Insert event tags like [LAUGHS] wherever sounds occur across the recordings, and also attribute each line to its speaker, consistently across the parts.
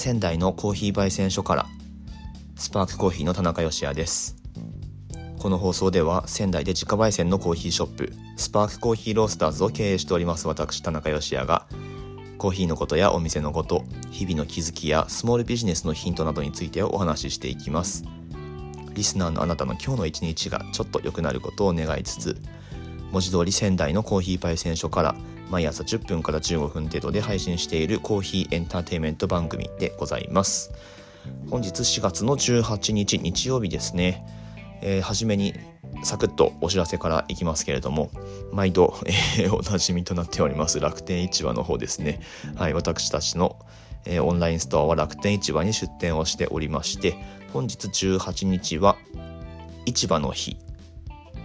Speaker 1: 仙台のコーヒー焙煎所からスパークコーヒーの田中芳也です。この放送では仙台で自家焙煎のコーヒーショップスパークコーヒーロースターズを経営しております私田中芳也がコーヒーのことやお店のこと日々の気づきやスモールビジネスのヒントなどについてお話ししていきます。リスナーのあなたの今日の一日がちょっと良くなることを願いつつ文字通り仙台のコーヒー焙煎所から毎朝10分から15分程度で配信しているコーヒーエンターテインメント番組でございます。本日4月の18日日曜日ですね、えー、初めにサクッとお知らせからいきますけれども毎度、えー、おなじみとなっております楽天市場の方ですね。はい私たちの、えー、オンラインストアは楽天市場に出店をしておりまして本日18日は市場の日。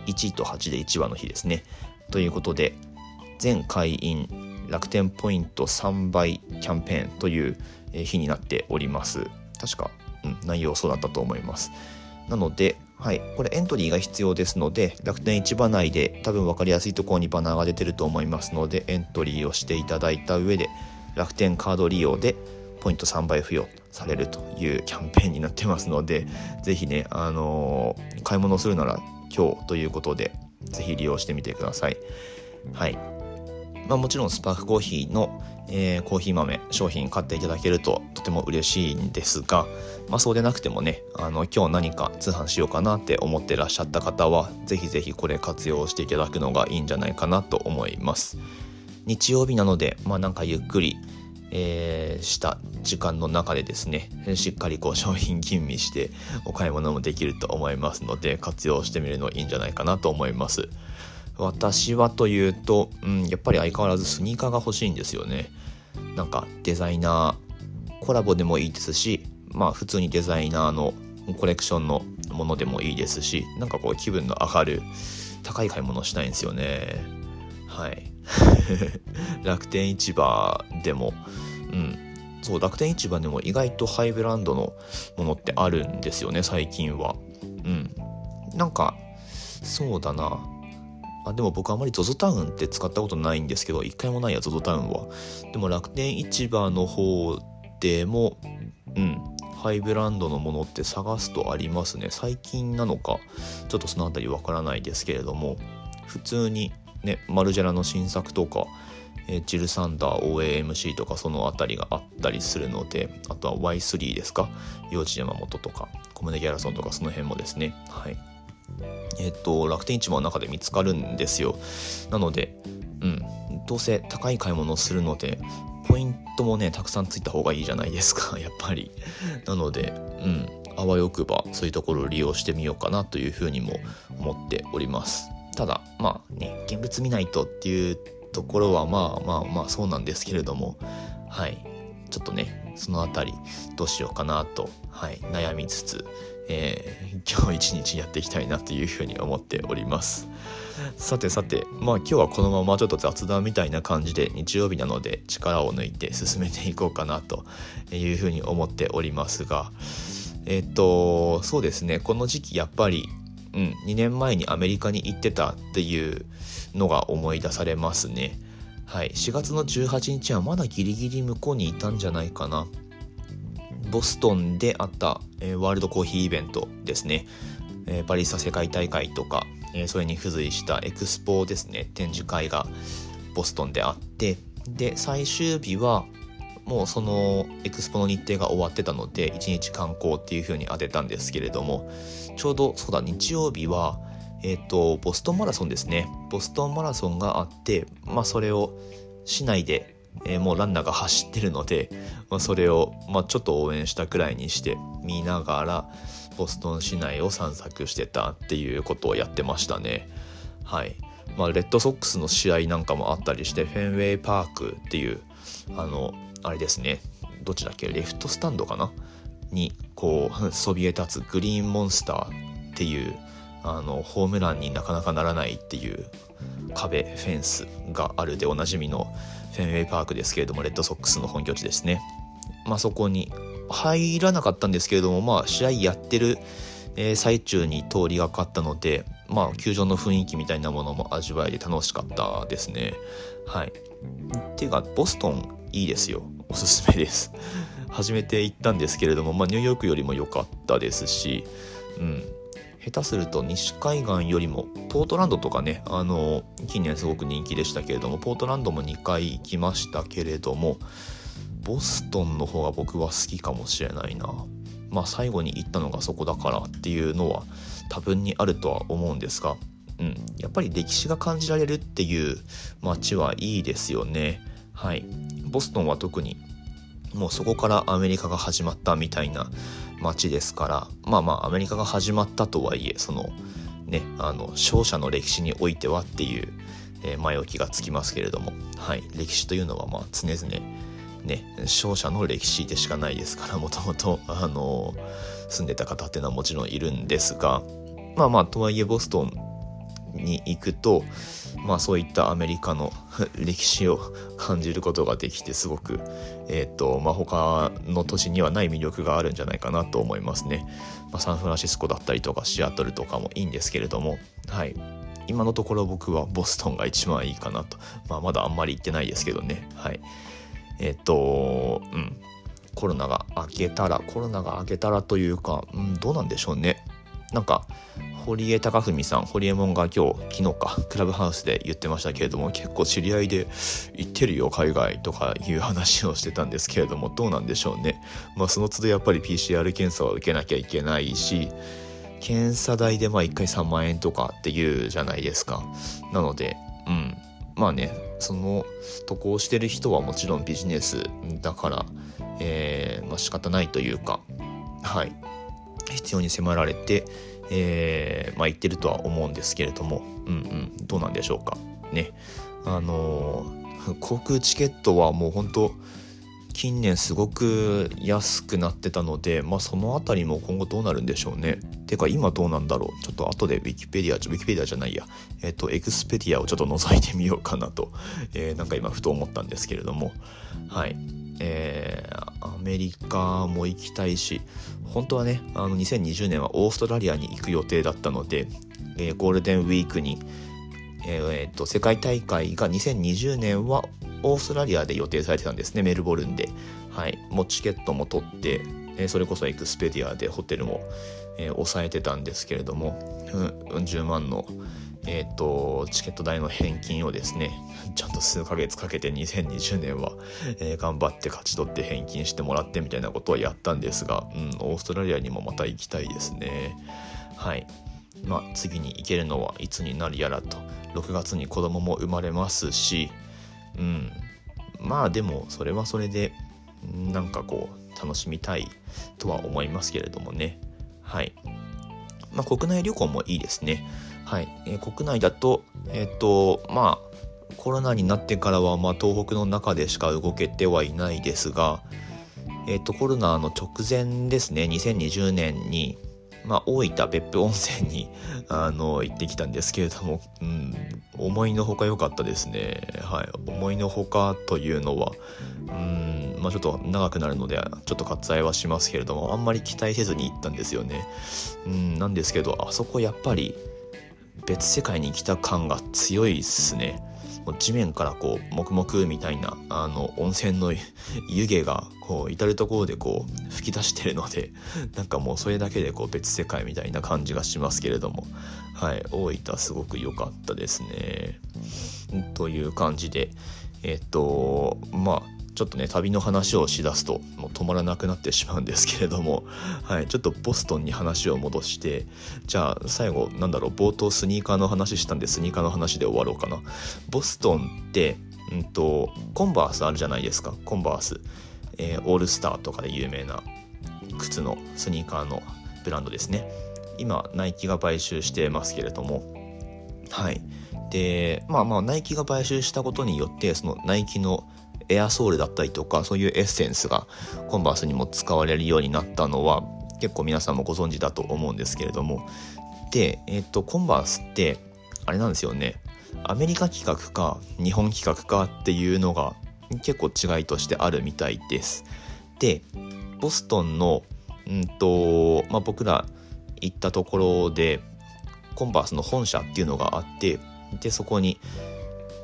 Speaker 1: 1と8で市場の日ですね。ということで全会員楽天ポイント3倍キャンペーンという日になっております。確か、うん、内容そうだったと思います。なのではい、これエントリーが必要ですので楽天市場内で多分分かりやすいところにバナーが出てると思いますのでエントリーをしていただいた上で楽天カード利用でポイント3倍付与されるというキャンペーンになってますので是非ね、あのー、買い物するなら今日ということで是非利用してみてください。はい。まあ、もちろんスパークコーヒーの、えー、コーヒー豆商品買っていただけるととても嬉しいんですが、まあ、そうでなくてもねあの今日何か通販しようかなって思ってらっしゃった方は是非是非これ活用していただくのがいいんじゃないかなと思います。日曜日なのでまあなんかゆっくりえー、した時間の中でですねしっかりこう商品吟味してお買い物もできると思いますので活用してみるのいいんじゃないかなと思います。私はというと、うん、やっぱり相変わらずスニーカーが欲しいんですよね。なんかデザイナーコラボでもいいですしまあ普通にデザイナーのコレクションのものでもいいですしなんかこう気分の上がる高い買い物したいんですよね。はい。[LAUGHS] 楽天市場でもうん。そう楽天市場でも意外とハイブランドのものってあるんですよね最近は。うん。なんかそうだな。あでも僕あまり ZOZO タウンって使ったことないんですけど一回もないや ZOZO タウンは。でも楽天市場の方でもうんハイブランドのものって探すとありますね。最近なのかちょっとその辺りわからないですけれども普通にねマルジェラの新作とかえジルサンダー OAMC とかその辺りがあったりするのであとは Y3 ですか？幼稚山本とかコムネギャラソンとかその辺もですね。はい。えっ、と楽天市場の中で見つかるんですよ。なのでうん。どうせ高い買い物をするのでポイントもねたくさんついた方がいいじゃないですか。[LAUGHS] やっぱり。なのでうん。あわよくばそういうところを利用してみようかなというふうにも思っております。ただまあね現物見ないとっていうところはまあまあまあそうなんですけれども。はい。ちょっとねその辺りどうしようかなと、はい、悩みつつ、えー、今日一日やっていきたいなというふうに思っておりますさてさてまあ今日はこのままちょっと雑談みたいな感じで日曜日なので力を抜いて進めていこうかなというふうに思っておりますがえっ、とそうですねこの時期やっぱりうん、2年前にアメリカに行ってたっていうのが思い出されますね。はい、4月の18日はまだギリギリ向こうにいたんじゃないかな。ボストンであった、え、ワールドコーヒーイベントですね。えー、パリサ世界大会とか、え、それに付随したエクスポですね、展示会がボストンであって、で、最終日はもうそのエクスポの日程が終わってたので1日観光っていう風に当てたんですけれども。ちょうどそうだ日曜日はえっ、ー、とボストンマラソンですね。ボストンマラソンがあってまあそれを市内で、えー、もうランナーが走ってるので、まあ、それを、まあ、ちょっと応援したくらいにして見ながらボストン市内を散策してたっていうことをやってましたね。はい。まあ、レッドソックスの試合なんかもあったりしてフェンウェイパークっていうあのあれですね。どっちだっけ？レフトスタンドかな？にこう [LAUGHS] そびえ立つグリーンモンスターっていうあのホームランになかなかならないっていう壁フェンスがあるでおなじみのフェンウェイパークですけれどもレッドソックスの本拠地ですね。まあ、そこに入らなかったんですけれども、まあ、試合やってる、え、最中に通りがかったので、まあ、球場の雰囲気みたいなものも味わえて楽しかったですね。はい。っていうかボストンいいですよおすすめです [LAUGHS] 初めて行ったんですけれども、まあ、ニューヨークよりも良かったですし、うん、下手すると西海岸よりもポートランドとかねあの近年すごく人気でしたけれどもポートランドも2回行きましたけれどもボストンの方が僕は好きかもしれないな。まあ最後に行ったのがそこだからっていうのは多分にあるとは思うんですが、うん、やっぱり歴史が感じられるっていう街はいいですよね。はい。ボストンは特にもうそこからアメリカが始まったみたいな街ですからまあまあアメリカが始まったとはいえそのねあの勝者の歴史においてはっていう、えー、前置きがつきますけれどもはい歴史というのはまあ常々ね勝者の歴史でしかないですからもともとあの住んでた方っていうのはもちろんいるんですがまあまあとはいえボストンに行くとまあそういったアメリカの [LAUGHS] 歴史を感じることができてすごくえっ、ー、とまあ他の都市にはない魅力があるんじゃないかなと思いますね、まあ、サンフランシスコだったりとかシアトルとかもいいんですけれどもはい。今のところ僕はボストンが一番いいかなと。まあまだあんまり行ってないですけどね。はい。えっ、ー、とうん。コロナが明けたらコロナが明けたらというか、うん、どうなんでしょうね。なんか堀江貴文さん堀江門が今日昨日かクラブハウスで言ってましたけれども結構知り合いで行ってるよ海外とかいう話をしてたんですけれどもどうなんでしょうね。まあその都度やっぱり PCR 検査を受けなきゃいけないし検査代でまあ1回3万円とかっていうじゃないですか。なのでうん。まあねその渡航してる人はもちろんビジネスだからえー、まあ仕方ないというかはい。必要に迫られてえー、まあ、言ってるとは思うんですけれども、うんうん、どうなんでしょうか。ね。あのー、航空チケットはもう本当近年すごく安くなってたので、まあ、その辺りも今後どうなるんでしょうね。てか今どうなんだろう。ちょっと後で Wikipedia、ウィキペディアじゃないや。えっ、と、エクスペディアをちょっと覗いてみようかなと、えー、なんか今ふと思ったんですけれども。はい。えー、アメリカも行きたいし、本当はね、あの2020年はオーストラリアに行く予定だったので、えー、ゴールデンウィークに、えー、えー、と世界大会が2020年はオーストラリアで予定されてたんですね、メルボルンで。はい、もうチケットも取って、えー、それこそエクスペディアでホテルも、えー、抑えてたんですけれども、うん、10万の、え、ー、と、チケット代の返金をですね、[LAUGHS] ちゃんと数ヶ月かけて2020年は、えー、頑張って勝ち取って返金してもらってみたいなことをやったんですが、うん、オーストラリアにもまた行きたいですね。はい。まあ、次に行けるのはいつになるやらと、6月に子供も生まれますし、うん。まあでも、それはそれで、なんかこう、楽しみたいとは思いますけれどもね。はい。まあ、国内旅行もいいですね。はい、えー、国内だと、えっ、ー、と、まあ、コロナになってからは、まあ、東北の中でしか動けてはいないですが、えっ、ー、と、コロナの直前ですね、2020年に、まあ、大分別府温泉に [LAUGHS] あの行ってきたんですけれども、うん、思いのほか良かったですね。はい、思いのほかというのは、うんまあ、ちょっと長くなるのでちょっと割愛はしますけれどもあんまり期待せずに行ったんですよね。うん、なんですけどあそこやっぱり別世界に来た感が強いっすね。もう地面からこう黙々みたいなあの温泉の湯気がこう至る所でこう吹き出してるのでなんかもうそれだけでこう別世界みたいな感じがしますけれどもはい大分すごく良かったですね。という感じでえっとまあちょっとね旅の話をしだすともう止まらなくなってしまうんですけれども、[LAUGHS] はい、ちょっとボストンに話を戻して。じゃあ最後なんだろう冒頭スニーカーの話したんでスニーカーの話で終わろうかな。ボストンって、うんと、コンバースあるじゃないですか。コンバース、えー、オールスターとかで有名な靴のスニーカーのブランドですね。今ナイキが買収してますけれども。はい。でまあまあナイキが買収したことによってそのナイキのエアソールだったりとかそういうエッセンスがコンバースにも使われるようになったのは結構皆さんもご存知だと思うんですけれどもで、えっ、とコンバースってあれなんですよねアメリカ企画か日本企画かっていうのが結構違いとしてあるみたいです。でボストンの、うんとまあ、僕ら行ったところでコンバースの本社っていうのがあってでそこに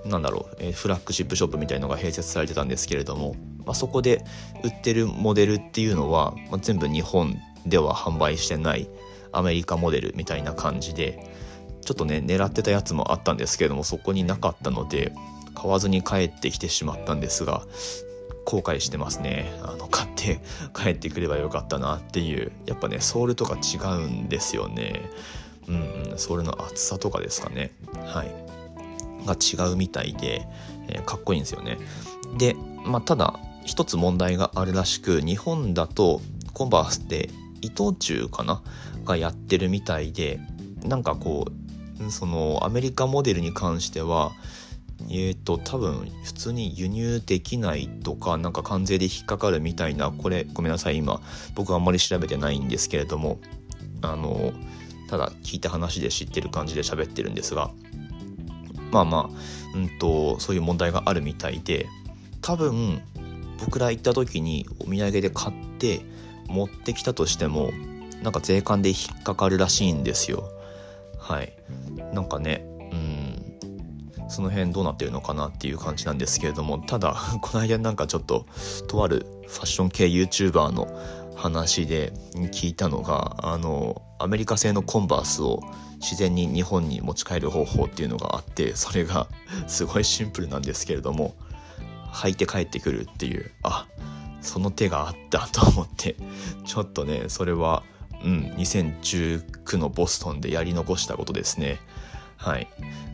Speaker 1: なんだろう、えー、フラッグシップショップみたいのが併設されてたんですけれども、まあ、そこで売ってるモデルっていうのは、まあ、全部日本では販売してないアメリカモデルみたいな感じでちょっとね狙ってたやつもあったんですけれどもそこになかったので買わずに帰ってきてしまったんですが後悔してますね。あの買って [LAUGHS] 帰ってくればよかったなっていうやっぱねソールとか違うんですよね。うんソールの厚さとかですかね。はい。が違うみたいで、えー、かっこいいんですよね。でまあただ一つ問題があるらしく日本だとコンバースって伊藤忠かな？がやってるみたいでなんかこうそのアメリカモデルに関してはえっ、ー、と多分普通に輸入できないとかなんか関税で引っかかるみたいなこれごめんなさい今僕あんまり調べてないんですけれどもあのただ聞いた話で知ってる感じで喋ってるんですがまあまあうんとそういう問題があるみたいで多分僕ら行った時にお土産で買って持ってきたとしてもなんか税関で引っかかるらしいんですよ。はい。なんかねうんその辺どうなってるのかなっていう感じなんですけれどもただ [LAUGHS] この間なんかちょっととあるファッション系 YouTuber の話で聞いたのがあのアメリカ製のコンバースを自然に日本に持ち帰る方法っていうのがあってそれが [LAUGHS] すごいシンプルなんですけれども履いて帰ってくるっていうあその手があったと思ってちょっとねそれはうん2019のボストンでやり残したことですね。はい。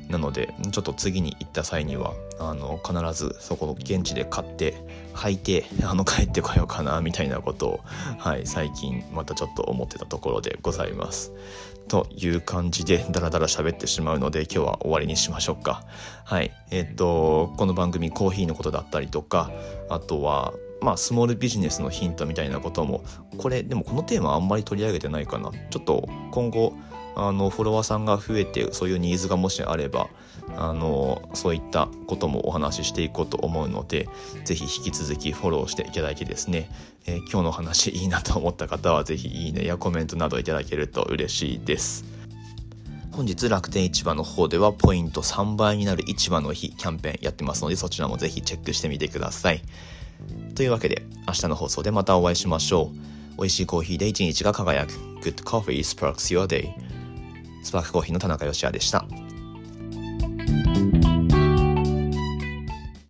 Speaker 1: なのでちょっと次に行った際にはあの必ずそこの現地で買って履いてあの帰ってこようかなみたいなことを、はい、最近またちょっと思ってたところでございます。という感じでダラダラ喋ってしまうので今日は終わりにしましょうか。はい。えっ、と、この番組コーヒーのことだったりとか、あとはまあ、スモールビジネスのヒントみたいなこともこれでもこのテーマあんまり取り上げてないかなちょっと今後あのフォロワーさんが増えてそういうニーズがもしあればあのそういったこともお話ししていこうと思うので是非引き続きフォローしていただいてですね、えー、今日の話いいなと思った方は是非いいねやコメントなどいただけると嬉しいです。本日楽天市場の方ではポイント3倍になる市場の日キャンペーンやってますのでそちらもぜひチェックしてみてください。というわけで明日の放送でまたお会いしましょう。美味しいコーヒーで一日が輝く。Good Coffee Sparks Your Day。スパークコーヒーの田中義也でした。